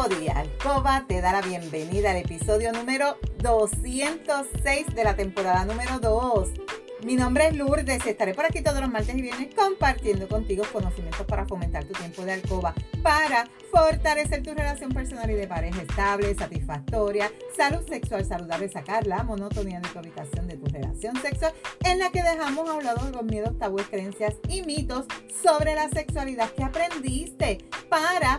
Cody Alcoba te da la bienvenida al episodio número 206 de la temporada número 2. Mi nombre es Lourdes, estaré por aquí todos los martes y viernes compartiendo contigo conocimientos para fomentar tu tiempo de alcoba, para fortalecer tu relación personal y de pareja estable, satisfactoria, salud sexual saludable, sacar la monotonía de tu habitación de tu relación sexual, en la que dejamos a un lado los miedos, tabúes, creencias y mitos sobre la sexualidad que aprendiste para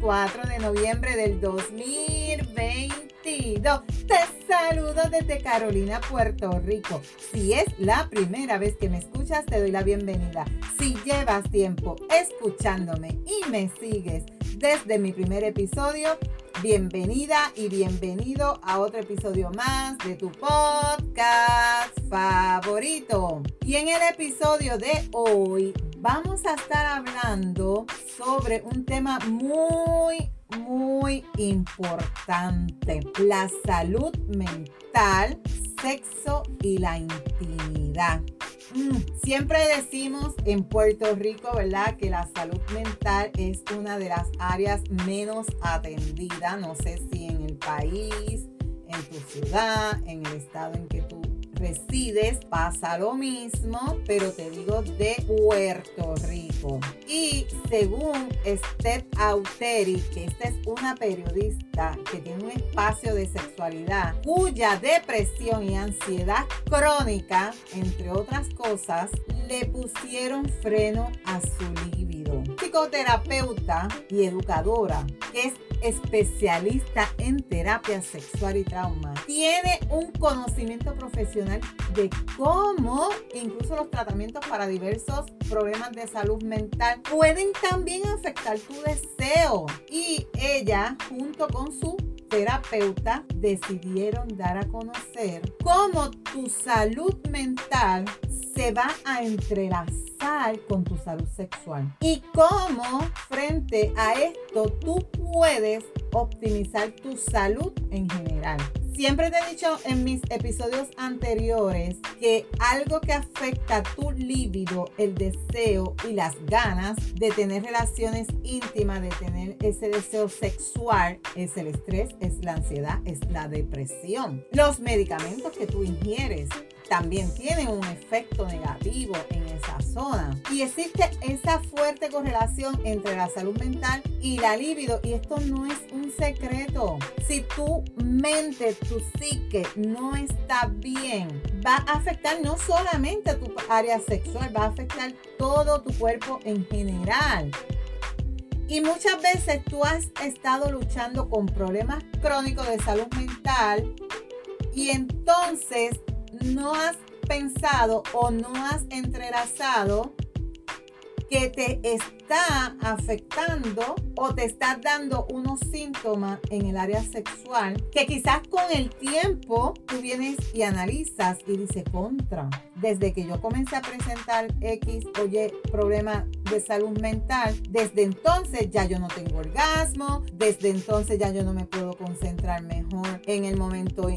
4 de noviembre del 2020 te saludo desde Carolina, Puerto Rico. Si es la primera vez que me escuchas, te doy la bienvenida. Si llevas tiempo escuchándome y me sigues desde mi primer episodio, bienvenida y bienvenido a otro episodio más de tu podcast favorito. Y en el episodio de hoy vamos a estar hablando sobre un tema muy muy importante. La salud mental, sexo y la intimidad. Mm, siempre decimos en Puerto Rico, ¿verdad? Que la salud mental es una de las áreas menos atendidas. No sé si en el país, en tu ciudad, en el estado en que resides, pasa lo mismo, pero te digo de Puerto Rico. Y según Steph Auteri, que esta es una periodista que tiene un espacio de sexualidad, cuya depresión y ansiedad crónica, entre otras cosas, le pusieron freno a su libido. Psicoterapeuta y educadora, que es especialista en terapia sexual y trauma, tiene un conocimiento profesional de cómo incluso los tratamientos para diversos problemas de salud mental pueden también afectar tu deseo. Y ella, junto con su terapeuta decidieron dar a conocer cómo tu salud mental se va a entrelazar con tu salud sexual y cómo frente a esto tú puedes optimizar tu salud en general. Siempre te he dicho en mis episodios anteriores que algo que afecta tu líbido, el deseo y las ganas de tener relaciones íntimas, de tener ese deseo sexual, es el estrés, es la ansiedad, es la depresión. Los medicamentos que tú ingieres, también tienen un efecto negativo en esa zona. Y existe esa fuerte correlación entre la salud mental y la libido. Y esto no es un secreto. Si tu mente, tu psique no está bien, va a afectar no solamente a tu área sexual, va a afectar todo tu cuerpo en general. Y muchas veces tú has estado luchando con problemas crónicos de salud mental y entonces no has pensado o no has entrelazado que te está afectando o te está dando unos síntomas en el área sexual que quizás con el tiempo tú vienes y analizas y dices contra. Desde que yo comencé a presentar X o Y problema de salud mental, desde entonces ya yo no tengo orgasmo, desde entonces ya yo no me puedo concentrar mejor en el momento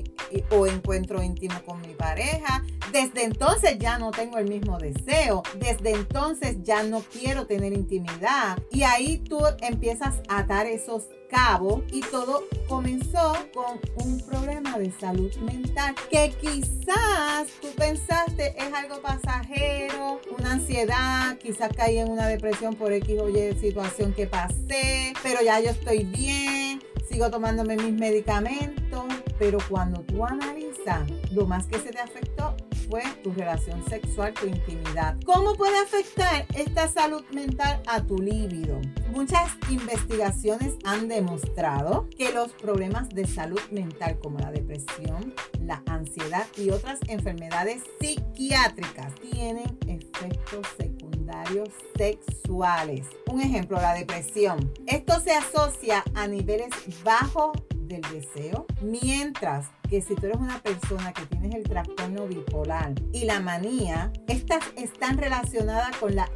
o encuentro íntimo con mi pareja, desde entonces ya no tengo el mismo deseo, desde entonces ya no quiero tener intimidad. Y ahí tú empiezas a atar esos cabos y todo comenzó con un problema de salud mental que quizás tú pensaste es algo pasajero, una ansiedad, quizás caí en una depresión por X o Y situación que pasé, pero ya yo estoy bien, sigo tomándome mis medicamentos, pero cuando tú analizas lo más que se te afectó fue tu relación sexual, tu intimidad. ¿Cómo puede afectar esta salud mental a tu líbido? Muchas investigaciones han demostrado que los problemas de salud mental como la depresión, la ansiedad y otras enfermedades psiquiátricas tienen efectos secundarios sexuales. Un ejemplo, la depresión. Esto se asocia a niveles bajos del deseo, mientras que si tú eres una persona que tienes el trastorno bipolar y la manía, estas están relacionadas con la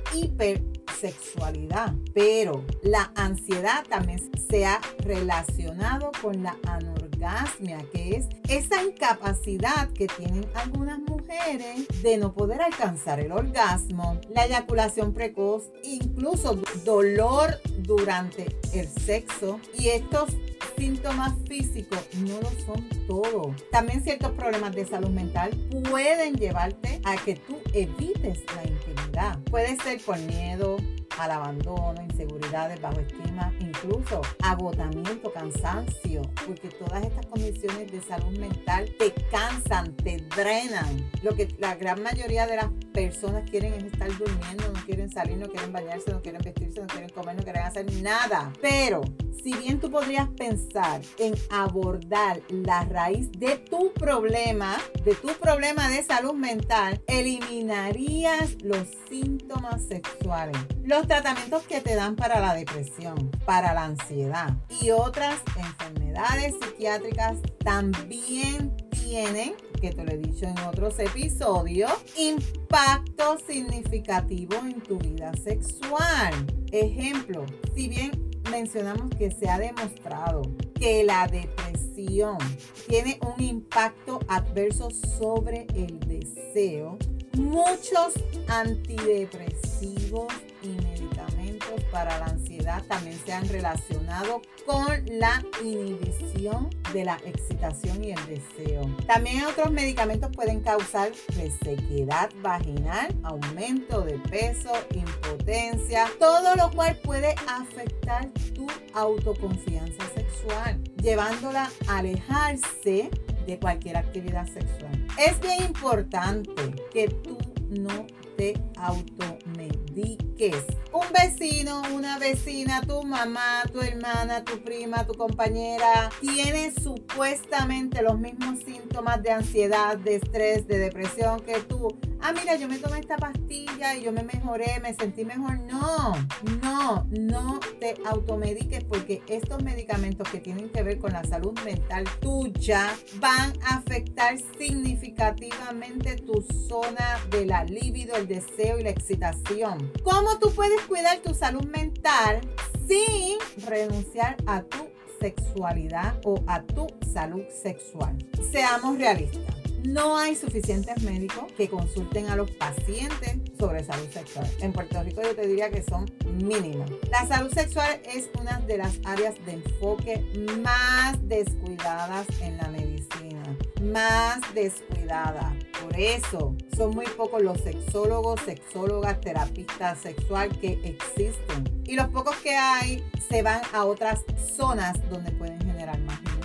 hipersexualidad, pero la ansiedad también se ha relacionado con la anorgasmia, que es esa incapacidad que tienen algunas mujeres de no poder alcanzar el orgasmo, la eyaculación precoz, incluso dolor durante el sexo y estos síntomas físicos no lo son todo. También ciertos problemas de salud mental pueden llevarte a que tú evites la Puede ser por miedo, al abandono, inseguridades, bajo estima, incluso agotamiento, cansancio, porque todas estas condiciones de salud mental te cansan, te drenan. Lo que la gran mayoría de las personas quieren es estar durmiendo, no quieren salir, no quieren bañarse, no quieren vestirse, no quieren comer, no quieren hacer nada. Pero si bien tú podrías pensar en abordar la raíz de tu problema, de tu problema de salud mental, eliminarías los síntomas sexuales. Los tratamientos que te dan para la depresión, para la ansiedad y otras enfermedades psiquiátricas también tienen, que te lo he dicho en otros episodios, impacto significativo en tu vida sexual. Ejemplo, si bien mencionamos que se ha demostrado que la depresión tiene un impacto adverso sobre el deseo, muchos antidepresivos para la ansiedad también se han relacionado con la inhibición de la excitación y el deseo. También otros medicamentos pueden causar resequedad vaginal, aumento de peso, impotencia, todo lo cual puede afectar tu autoconfianza sexual, llevándola a alejarse de cualquier actividad sexual. Es bien importante que tú no te automediques. Un vecino, una vecina, tu mamá, tu hermana, tu prima, tu compañera, tiene supuestamente los mismos síntomas de ansiedad, de estrés, de depresión que tú ah, mira, yo me tomé esta pastilla y yo me mejoré, me sentí mejor. No, no, no te automediques porque estos medicamentos que tienen que ver con la salud mental tuya van a afectar significativamente tu zona de la libido, el deseo y la excitación. ¿Cómo tú puedes cuidar tu salud mental sin renunciar a tu sexualidad o a tu salud sexual? Seamos realistas no hay suficientes médicos que consulten a los pacientes sobre salud sexual. En Puerto Rico yo te diría que son mínimos. La salud sexual es una de las áreas de enfoque más descuidadas en la medicina. Más descuidada. Eso son muy pocos los sexólogos, sexólogas, terapistas sexual que existen. Y los pocos que hay se van a otras zonas donde pueden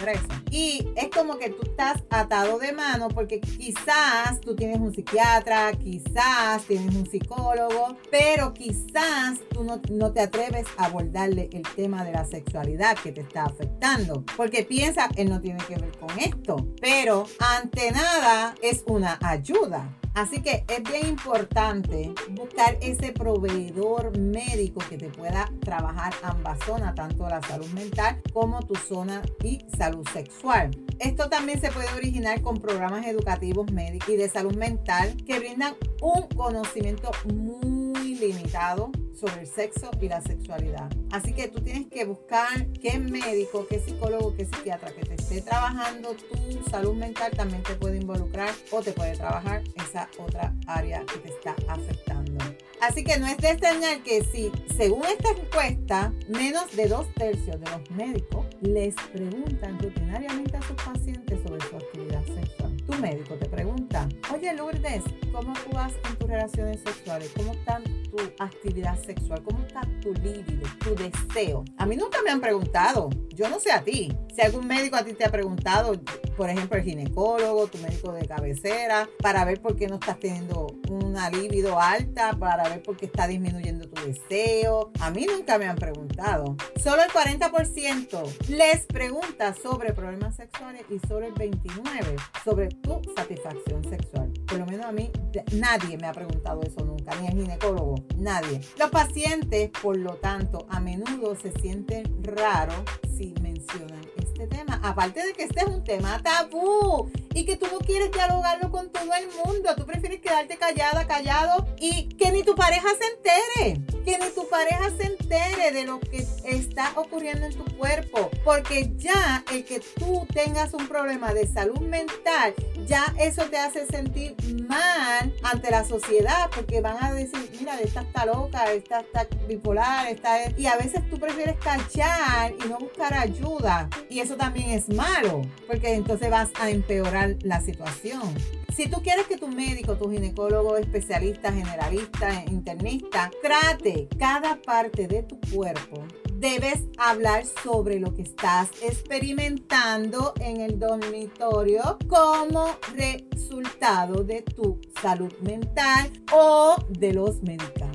más y es como que tú estás atado de mano porque quizás tú tienes un psiquiatra, quizás tienes un psicólogo, pero quizás tú no, no te atreves a abordarle el tema de la sexualidad que te está afectando. Porque piensa, él no tiene que ver con esto. Pero ante nada es una ayuda. Así que es bien importante buscar ese proveedor médico que te pueda trabajar ambas zonas, tanto la salud mental como tu zona y salud sexual. Esto también se puede originar con programas educativos médicos y de salud mental que brindan un conocimiento muy limitado sobre el sexo y la sexualidad. Así que tú tienes que buscar qué médico, qué psicólogo, qué psiquiatra que te esté trabajando tu salud mental también te puede involucrar o te puede trabajar esa otra área que te está afectando. Así que no es de extrañar que si, según esta encuesta, menos de dos tercios de los médicos les preguntan rutinariamente a sus pacientes sobre su actividad sexual. Tu médico te pregunta, oye Lourdes, ¿cómo tú vas en tus relaciones sexuales? ¿Cómo están tu actividad sexual? ¿Cómo está tu líbido, tu deseo? A mí nunca me han preguntado, yo no sé a ti. Si algún médico a ti te ha preguntado, por ejemplo, el ginecólogo, tu médico de cabecera, para ver por qué no estás teniendo una libido alta, para ver por qué está disminuyendo tu deseo. A mí nunca me han preguntado. Solo el 40% les pregunta sobre problemas sexuales y solo el 29% sobre tu satisfacción sexual. Por lo menos a mí nadie me ha preguntado eso nunca, ni el ginecólogo, nadie. Los pacientes, por lo tanto, a menudo se sienten raros si mencionan este tema. Aparte de que este es un tema tabú y que tú no quieres dialogarlo con todo el mundo. Tú prefieres quedarte callada, callado y que ni tu pareja se entere. Que ni tu pareja se entere de lo que está ocurriendo en tu cuerpo. Porque ya el que tú tengas un problema de salud mental, ya eso te hace sentir mal ante la sociedad. Porque van a decir, mira, esta está loca, esta está bipolar, esta Y a veces tú prefieres callar y no buscar ayuda. Y eso también es malo. Porque entonces vas a empeorar la situación. Si tú quieres que tu médico, tu ginecólogo, especialista, generalista, internista, trate cada parte de tu cuerpo, debes hablar sobre lo que estás experimentando en el dormitorio como resultado de tu salud mental o de los medicamentos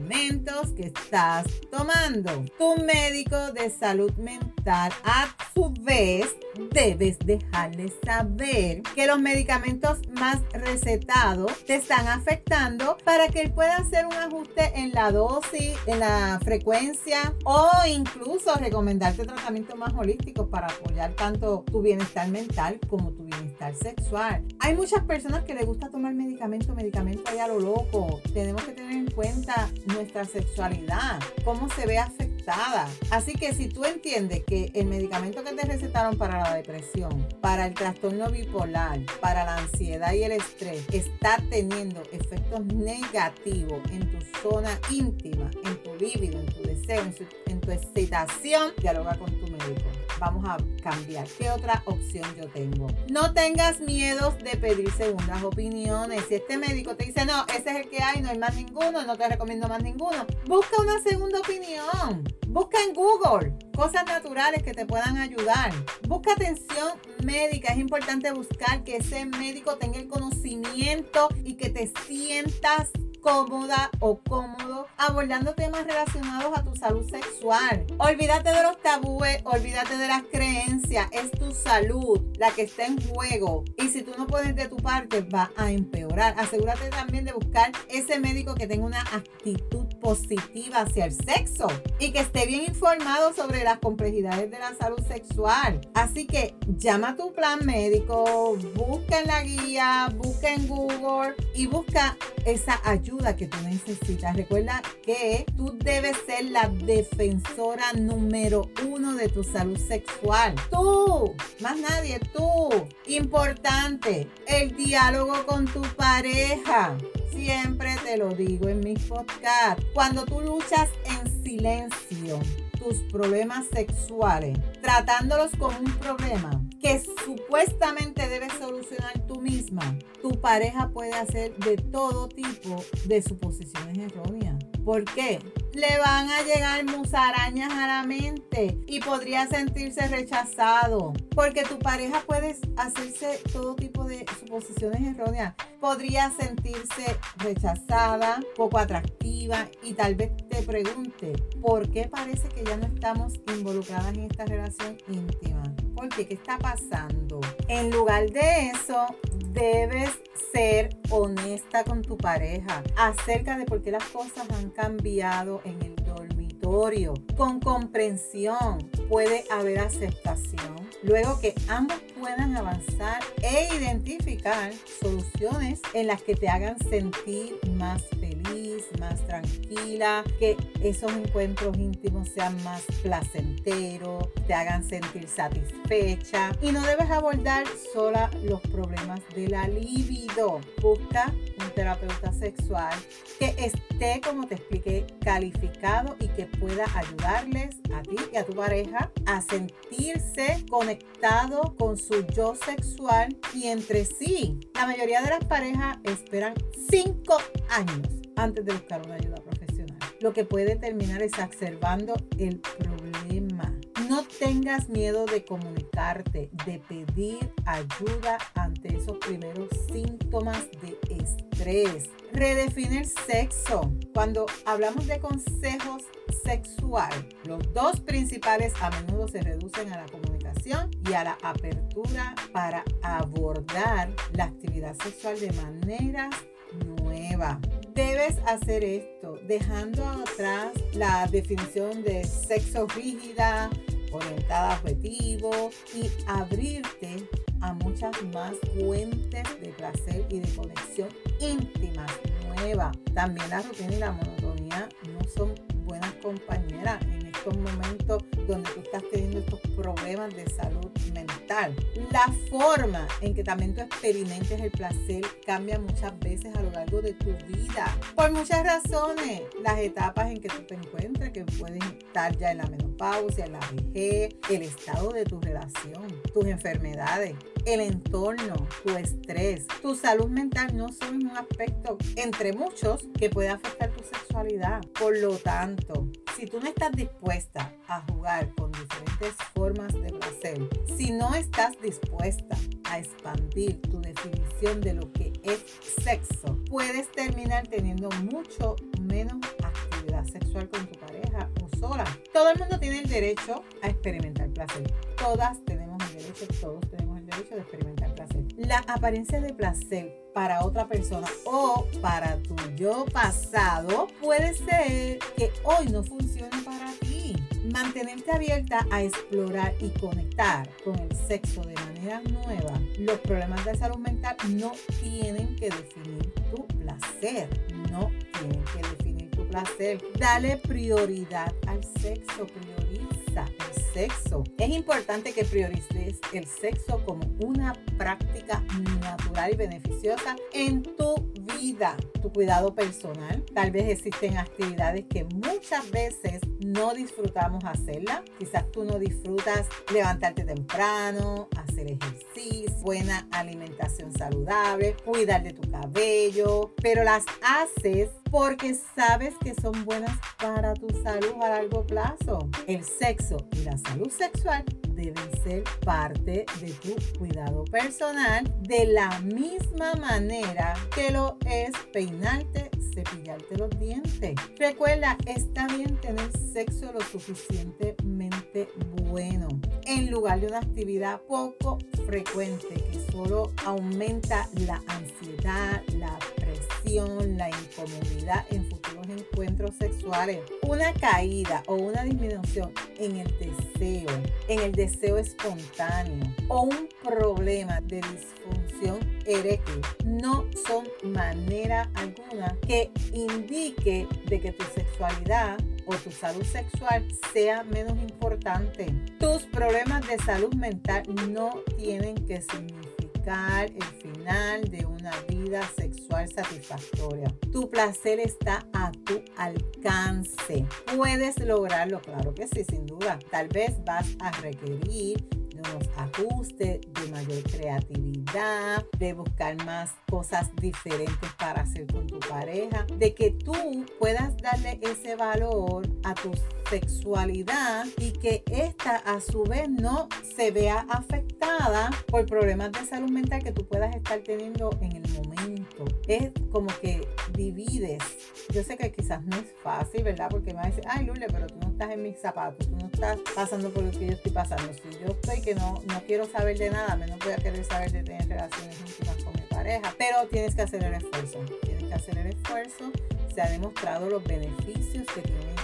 que estás tomando. Tu médico de salud mental a su vez debes dejarle saber que los medicamentos más recetados te están afectando para que él pueda hacer un ajuste en la dosis, en la frecuencia o incluso recomendarte tratamientos más holísticos para apoyar tanto tu bienestar mental como tu bienestar sexual. Hay muchas personas que les gusta tomar medicamento, medicamento ahí a lo loco. Tenemos que tener en cuenta nuestra sexualidad, cómo se ve afectada. Así que si tú entiendes que el medicamento que te recetaron para la depresión, para el trastorno bipolar, para la ansiedad y el estrés, está teniendo efectos negativos en tu zona íntima, en tu líbido, en tu deseo, en, tu excitación, dialoga con tu médico. Vamos a cambiar. ¿Qué otra opción yo tengo? No tengas miedos de pedir segundas opiniones. Si este médico te dice, no, ese es el que hay, no hay más ninguno, no te recomiendo más ninguno, busca una segunda opinión. Busca en Google cosas naturales que te puedan ayudar. Busca atención médica. Es importante buscar que ese médico tenga el conocimiento y que te sientas cómoda o cómodo abordando temas relacionados a tu salud sexual. Olvídate de los tabúes, olvídate de las creencias, es tu salud la que está en juego y si tú no pones de tu parte va a empeorar. Asegúrate también de buscar ese médico que tenga una actitud positiva hacia el sexo y que esté bien informado sobre las complejidades de la salud sexual. Así que llama a tu plan médico, busca en la guía, busca en Google y busca esa ayuda que tú necesitas. Recuerda que tú debes ser la defensora número uno de tu salud sexual. Tú, más nadie, tú. Importante, el diálogo con tu pareja. Siempre te lo digo en mis podcasts. Cuando tú luchas en silencio tus problemas sexuales, tratándolos como un problema que supuestamente debes solucionar tú misma, tu pareja puede hacer de todo tipo de suposiciones erróneas. ¿Por qué? Le van a llegar musarañas a la mente y podría sentirse rechazado. Porque tu pareja puede hacerse todo tipo de suposiciones erróneas. Podría sentirse rechazada, poco atractiva y tal vez te pregunte, ¿por qué parece que ya no estamos involucradas en esta relación íntima? ¿Por qué? ¿Qué está pasando? En lugar de eso, debes ser honesta con tu pareja acerca de por qué las cosas han cambiado en el dormitorio. Con comprensión puede haber aceptación. Luego que ambos puedan avanzar e identificar soluciones en las que te hagan sentir más feliz, más tranquila, que esos encuentros íntimos sean más placenteros, te hagan sentir satisfecha y no debes abordar sola los problemas de la libido. Busca un terapeuta sexual que esté, como te expliqué, calificado y que pueda ayudarles a ti y a tu pareja a sentirse conectado con su yo sexual y entre sí. La mayoría de las parejas esperan cinco años antes de buscar una ayuda profesional, lo que puede terminar exacerbando el problema. No tengas miedo de comunicarte, de pedir ayuda ante esos primeros síntomas de estrés. Redefine el sexo. Cuando hablamos de consejos sexual, los dos principales a menudo se reducen a la comunicación y a la apertura para abordar la actividad sexual de manera nueva. Debes hacer esto dejando atrás la definición de sexo rígida, orientada a objetivo y abrirte a muchas más fuentes de placer y de conexión íntima nueva. También la rutina y la monotonía no son buenas compañeras en estos momentos donde tú estás teniendo estos problemas de salud mental. La forma en que también tú experimentes el placer cambia muchas veces a lo largo de tu vida. Por muchas razones. Las etapas en que tú te encuentres, que pueden estar ya en la menopausia, en la vejez, el estado de tu relación, tus enfermedades, el entorno, tu estrés, tu salud mental no son un aspecto entre muchos que puede afectar tu sexualidad. Por lo tanto, si tú no estás dispuesta a jugar con diferentes formas de placer, si no estás dispuesta a expandir tu definición de lo que es sexo, puedes terminar teniendo mucho menos actividad sexual con tu pareja o sola. Todo el mundo tiene el derecho a experimentar placer. Todas tenemos el derecho, todos tenemos el derecho de experimentar placer. La apariencia de placer para otra persona o para tu yo pasado puede ser que hoy no funcione para ti. Mantenerte abierta a explorar y conectar con el sexo de manera nueva. Los problemas de salud mental no tienen que definir tu placer. No tienen que definir tu placer. Dale prioridad al sexo. Prioriza el sexo. Es importante que priorices el sexo como una práctica natural y beneficiosa en tu vida, tu cuidado personal. Tal vez existen actividades que muchas veces no disfrutamos hacerla. Quizás tú no disfrutas levantarte temprano, hacer ejercicio, buena alimentación saludable, cuidar de tu cabello, pero las haces porque sabes que son buenas para tu salud a largo plazo. El sexo y la salud sexual deben ser parte de tu cuidado personal de la misma manera que lo es peinarte, cepillarte los dientes. Recuerda, está bien tener sexo lo bueno en lugar de una actividad poco frecuente que solo aumenta la ansiedad, la presión, la incomodidad en futuros encuentros sexuales. Una caída o una disminución en el deseo, en el deseo espontáneo o un problema de disfunción eréctil no son manera alguna que indique de que tu sexualidad o tu salud sexual sea menos importante. Tus problemas de salud mental no tienen que significar el final de una vida sexual satisfactoria. Tu placer está a tu alcance. Puedes lograrlo, claro que sí, sin duda. Tal vez vas a requerir ajustes, de mayor creatividad, de buscar más cosas diferentes para hacer con tu pareja, de que tú puedas darle ese valor a tu sexualidad y que esta a su vez no se vea afectada por problemas de salud mental que tú puedas estar teniendo en el momento. Es como que divides. Yo sé que quizás no es fácil, ¿verdad? Porque me va a decir, ay Lule, pero tú no estás en mis zapatos, tú no estás pasando por lo que yo estoy pasando. Si yo estoy que no, no quiero saber de nada, menos voy a querer saber de tener relaciones íntimas con mi pareja. Pero tienes que hacer el esfuerzo. Tienes que hacer el esfuerzo. Se ha demostrado los beneficios que tienen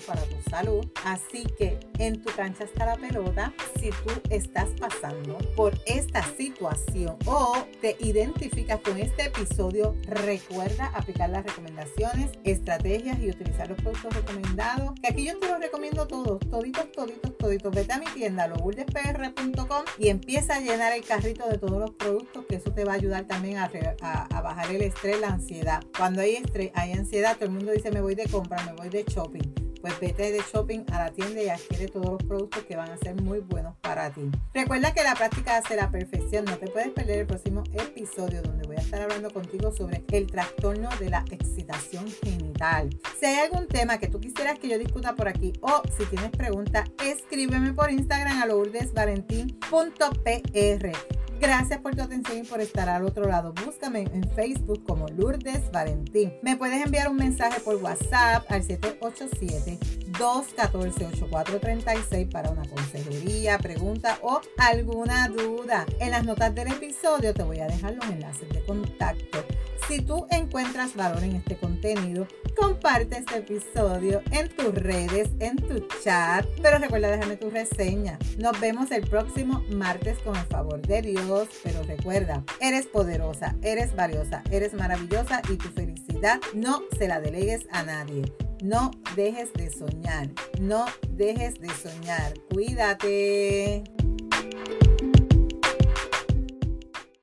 para tu salud. Así que en tu cancha está la pelota. Si tú estás pasando por esta situación o te identificas con este episodio, recuerda aplicar las recomendaciones, estrategias y utilizar los productos recomendados. Que aquí yo te los recomiendo todos, toditos, toditos, toditos. Vete a mi tienda, logurdespr.com y empieza a llenar el carrito de todos los productos, que eso te va a ayudar también a, a, a bajar el estrés, la ansiedad. Cuando hay estrés, hay ansiedad, todo el mundo dice me voy de compra, me voy de shopping pues vete de shopping a la tienda y adquiere todos los productos que van a ser muy buenos para ti. Recuerda que la práctica hace la perfección. No te puedes perder el próximo episodio donde voy a estar hablando contigo sobre el trastorno de la excitación genital. Si hay algún tema que tú quisieras que yo discuta por aquí o si tienes preguntas, escríbeme por Instagram a lourdesvalentín.pr. Gracias por tu atención y por estar al otro lado. Búscame en Facebook como Lourdes Valentín. Me puedes enviar un mensaje por WhatsApp al 787-214-8436 para una consejería, pregunta o alguna duda. En las notas del episodio te voy a dejar los enlaces de contacto. Si tú encuentras valor en este contenido, comparte este episodio en tus redes, en tu chat, pero recuerda dejarme tu reseña. Nos vemos el próximo martes con el favor de Dios, pero recuerda, eres poderosa, eres valiosa, eres maravillosa y tu felicidad no se la delegues a nadie. No dejes de soñar, no dejes de soñar. Cuídate.